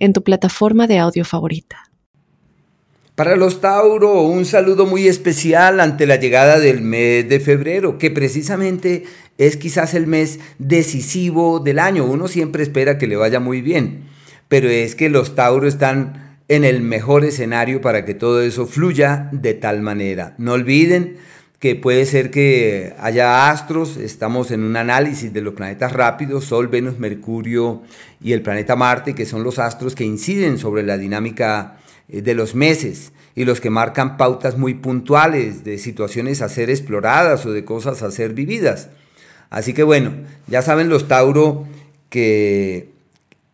en tu plataforma de audio favorita. Para los Tauro, un saludo muy especial ante la llegada del mes de febrero, que precisamente es quizás el mes decisivo del año. Uno siempre espera que le vaya muy bien, pero es que los Tauro están en el mejor escenario para que todo eso fluya de tal manera. No olviden que puede ser que haya astros, estamos en un análisis de los planetas rápidos, Sol, Venus, Mercurio y el planeta Marte, que son los astros que inciden sobre la dinámica eh, de los meses y los que marcan pautas muy puntuales de situaciones a ser exploradas o de cosas a ser vividas. Así que bueno, ya saben los Tauro que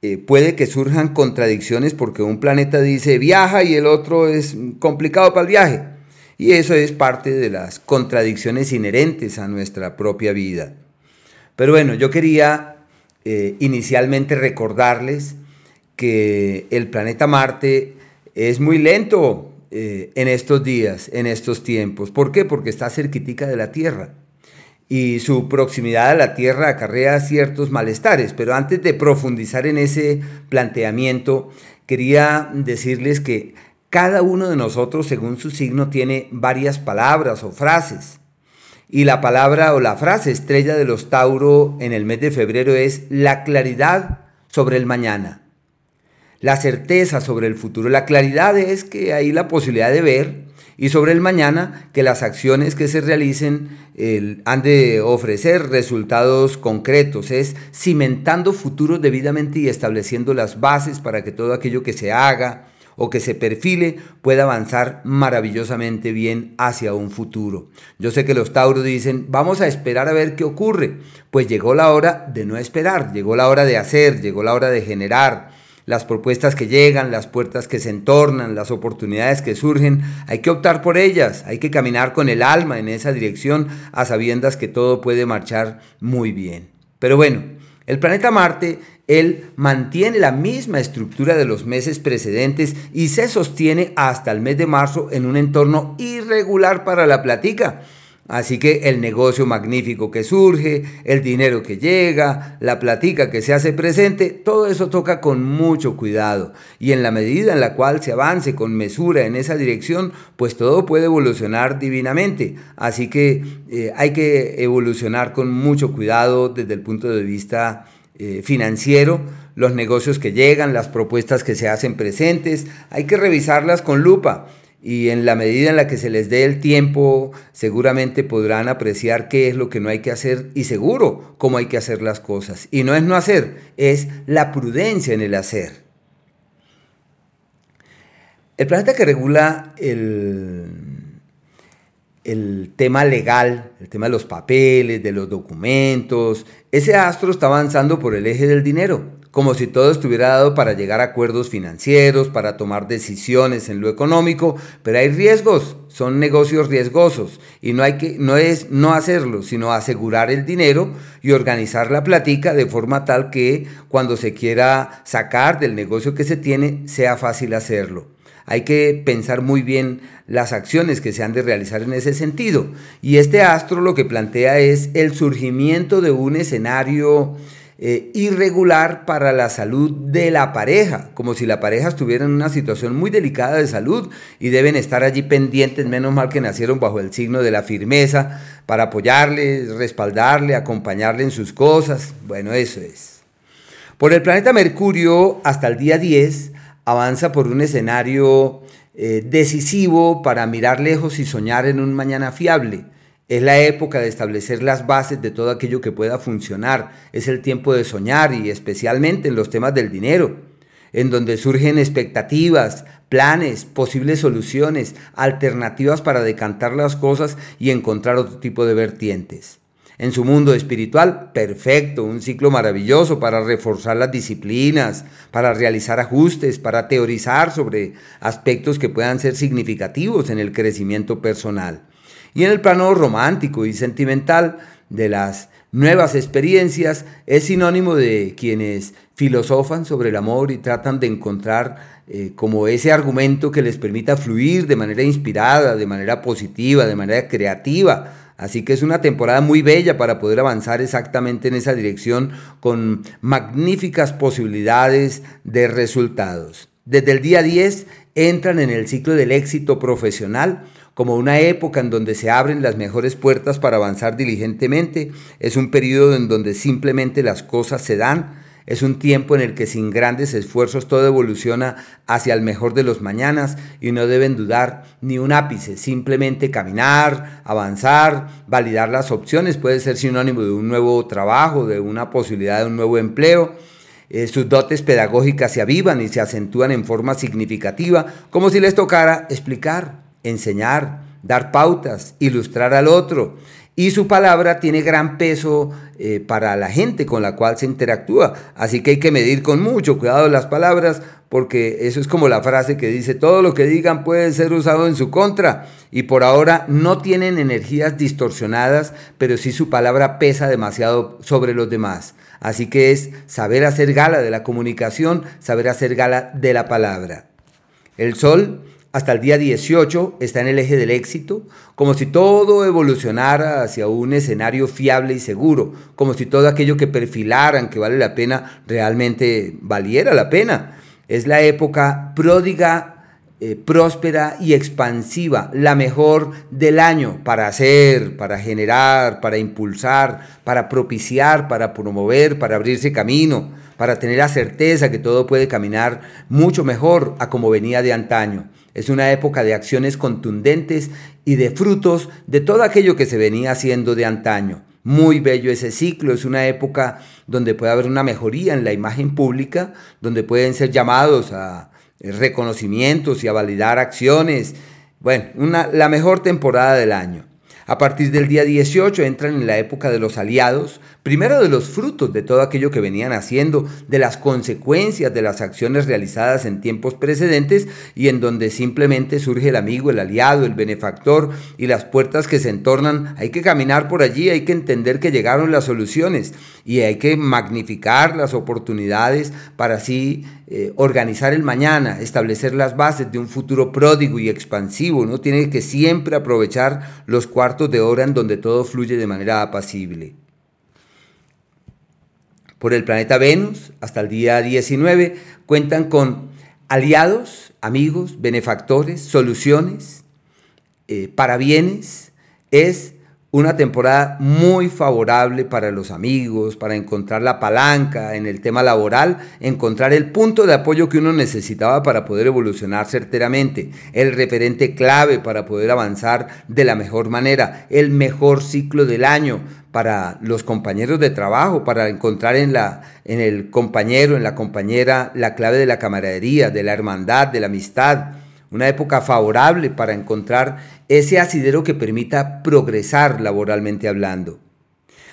eh, puede que surjan contradicciones porque un planeta dice viaja y el otro es complicado para el viaje. Y eso es parte de las contradicciones inherentes a nuestra propia vida. Pero bueno, yo quería eh, inicialmente recordarles que el planeta Marte es muy lento eh, en estos días, en estos tiempos. ¿Por qué? Porque está cerquitica de la Tierra. Y su proximidad a la Tierra acarrea ciertos malestares. Pero antes de profundizar en ese planteamiento, quería decirles que cada uno de nosotros, según su signo, tiene varias palabras o frases. Y la palabra o la frase estrella de los Tauro en el mes de febrero es la claridad sobre el mañana. La certeza sobre el futuro. La claridad es que hay la posibilidad de ver y sobre el mañana que las acciones que se realicen han de ofrecer resultados concretos. Es cimentando futuros debidamente y estableciendo las bases para que todo aquello que se haga, o que se perfile pueda avanzar maravillosamente bien hacia un futuro. Yo sé que los Tauros dicen, vamos a esperar a ver qué ocurre. Pues llegó la hora de no esperar, llegó la hora de hacer, llegó la hora de generar. Las propuestas que llegan, las puertas que se entornan, las oportunidades que surgen, hay que optar por ellas, hay que caminar con el alma en esa dirección a sabiendas que todo puede marchar muy bien. Pero bueno, el planeta Marte él mantiene la misma estructura de los meses precedentes y se sostiene hasta el mes de marzo en un entorno irregular para la platica. Así que el negocio magnífico que surge, el dinero que llega, la platica que se hace presente, todo eso toca con mucho cuidado. Y en la medida en la cual se avance con mesura en esa dirección, pues todo puede evolucionar divinamente. Así que eh, hay que evolucionar con mucho cuidado desde el punto de vista eh, financiero, los negocios que llegan, las propuestas que se hacen presentes, hay que revisarlas con lupa y en la medida en la que se les dé el tiempo, seguramente podrán apreciar qué es lo que no hay que hacer y seguro cómo hay que hacer las cosas. Y no es no hacer, es la prudencia en el hacer. El planeta que regula el, el tema legal, el tema de los papeles, de los documentos, ese astro está avanzando por el eje del dinero, como si todo estuviera dado para llegar a acuerdos financieros, para tomar decisiones en lo económico, pero hay riesgos, son negocios riesgosos y no hay que no es no hacerlo, sino asegurar el dinero y organizar la platica de forma tal que cuando se quiera sacar del negocio que se tiene sea fácil hacerlo. Hay que pensar muy bien las acciones que se han de realizar en ese sentido. Y este astro lo que plantea es el surgimiento de un escenario eh, irregular para la salud de la pareja, como si la pareja estuviera en una situación muy delicada de salud y deben estar allí pendientes, menos mal que nacieron bajo el signo de la firmeza, para apoyarle, respaldarle, acompañarle en sus cosas. Bueno, eso es. Por el planeta Mercurio, hasta el día 10, avanza por un escenario eh, decisivo para mirar lejos y soñar en un mañana fiable. Es la época de establecer las bases de todo aquello que pueda funcionar. Es el tiempo de soñar y especialmente en los temas del dinero, en donde surgen expectativas, planes, posibles soluciones, alternativas para decantar las cosas y encontrar otro tipo de vertientes. En su mundo espiritual, perfecto, un ciclo maravilloso para reforzar las disciplinas, para realizar ajustes, para teorizar sobre aspectos que puedan ser significativos en el crecimiento personal. Y en el plano romántico y sentimental de las nuevas experiencias, es sinónimo de quienes filosofan sobre el amor y tratan de encontrar eh, como ese argumento que les permita fluir de manera inspirada, de manera positiva, de manera creativa Así que es una temporada muy bella para poder avanzar exactamente en esa dirección con magníficas posibilidades de resultados. Desde el día 10 entran en el ciclo del éxito profesional como una época en donde se abren las mejores puertas para avanzar diligentemente. Es un periodo en donde simplemente las cosas se dan es un tiempo en el que sin grandes esfuerzos todo evoluciona hacia el mejor de los mañanas y no deben dudar ni un ápice, simplemente caminar, avanzar, validar las opciones, puede ser sinónimo de un nuevo trabajo, de una posibilidad de un nuevo empleo. Eh, sus dotes pedagógicas se avivan y se acentúan en forma significativa, como si les tocara explicar, enseñar, dar pautas, ilustrar al otro y su palabra tiene gran peso eh, para la gente con la cual se interactúa. Así que hay que medir con mucho cuidado las palabras porque eso es como la frase que dice, todo lo que digan puede ser usado en su contra. Y por ahora no tienen energías distorsionadas, pero sí su palabra pesa demasiado sobre los demás. Así que es saber hacer gala de la comunicación, saber hacer gala de la palabra. El sol hasta el día 18 está en el eje del éxito, como si todo evolucionara hacia un escenario fiable y seguro, como si todo aquello que perfilaran que vale la pena realmente valiera la pena. Es la época pródiga, eh, próspera y expansiva, la mejor del año para hacer, para generar, para impulsar, para propiciar, para promover, para abrirse camino, para tener la certeza que todo puede caminar mucho mejor a como venía de antaño. Es una época de acciones contundentes y de frutos de todo aquello que se venía haciendo de antaño. Muy bello ese ciclo, es una época donde puede haber una mejoría en la imagen pública, donde pueden ser llamados a reconocimientos y a validar acciones. Bueno, la mejor temporada del año. A partir del día 18 entran en la época de los aliados, primero de los frutos de todo aquello que venían haciendo, de las consecuencias de las acciones realizadas en tiempos precedentes y en donde simplemente surge el amigo, el aliado, el benefactor y las puertas que se entornan. Hay que caminar por allí, hay que entender que llegaron las soluciones y hay que magnificar las oportunidades para así eh, organizar el mañana, establecer las bases de un futuro pródigo y expansivo. Uno tiene que siempre aprovechar los cuartos de hora en donde todo fluye de manera apacible. Por el planeta Venus, hasta el día 19, cuentan con aliados, amigos, benefactores, soluciones, eh, para bienes. Es una temporada muy favorable para los amigos, para encontrar la palanca en el tema laboral, encontrar el punto de apoyo que uno necesitaba para poder evolucionar certeramente, el referente clave para poder avanzar de la mejor manera, el mejor ciclo del año para los compañeros de trabajo, para encontrar en, la, en el compañero, en la compañera, la clave de la camaradería, de la hermandad, de la amistad una época favorable para encontrar ese asidero que permita progresar laboralmente hablando.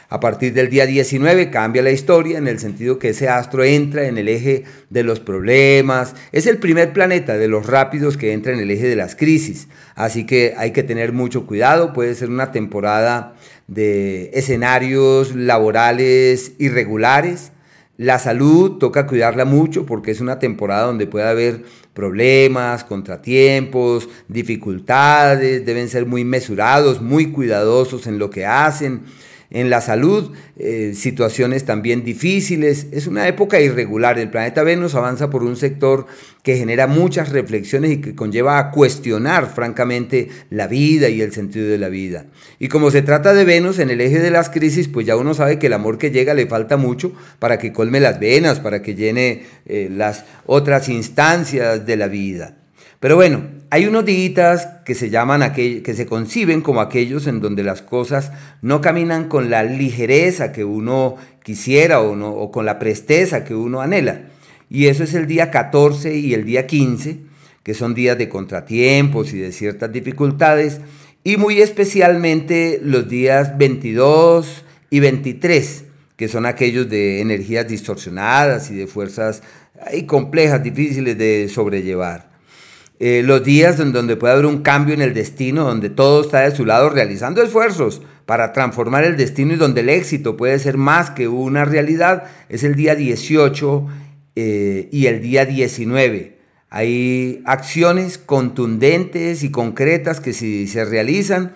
A partir del día 19 cambia la historia en el sentido que ese astro entra en el eje de los problemas, es el primer planeta de los rápidos que entra en el eje de las crisis, así que hay que tener mucho cuidado, puede ser una temporada de escenarios laborales irregulares, la salud toca cuidarla mucho porque es una temporada donde puede haber problemas, contratiempos, dificultades, deben ser muy mesurados, muy cuidadosos en lo que hacen en la salud, eh, situaciones también difíciles. Es una época irregular. El planeta Venus avanza por un sector que genera muchas reflexiones y que conlleva a cuestionar francamente la vida y el sentido de la vida. Y como se trata de Venus en el eje de las crisis, pues ya uno sabe que el amor que llega le falta mucho para que colme las venas, para que llene eh, las otras instancias de la vida. Pero bueno, hay unos días que se llaman que se conciben como aquellos en donde las cosas no caminan con la ligereza que uno quisiera o, no, o con la presteza que uno anhela. Y eso es el día 14 y el día 15, que son días de contratiempos y de ciertas dificultades, y muy especialmente los días 22 y 23, que son aquellos de energías distorsionadas y de fuerzas complejas, difíciles de sobrellevar. Eh, los días en donde puede haber un cambio en el destino, donde todo está de su lado realizando esfuerzos para transformar el destino y donde el éxito puede ser más que una realidad, es el día 18 eh, y el día 19. Hay acciones contundentes y concretas que si se realizan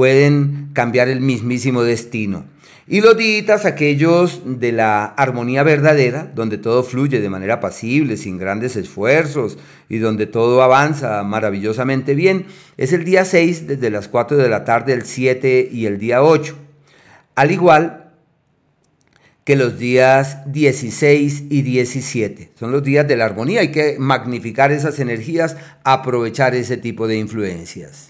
pueden cambiar el mismísimo destino. Y los días aquellos de la armonía verdadera, donde todo fluye de manera pasible, sin grandes esfuerzos y donde todo avanza maravillosamente bien, es el día 6 desde las 4 de la tarde, el 7 y el día 8. Al igual que los días 16 y 17. Son los días de la armonía. Hay que magnificar esas energías, aprovechar ese tipo de influencias.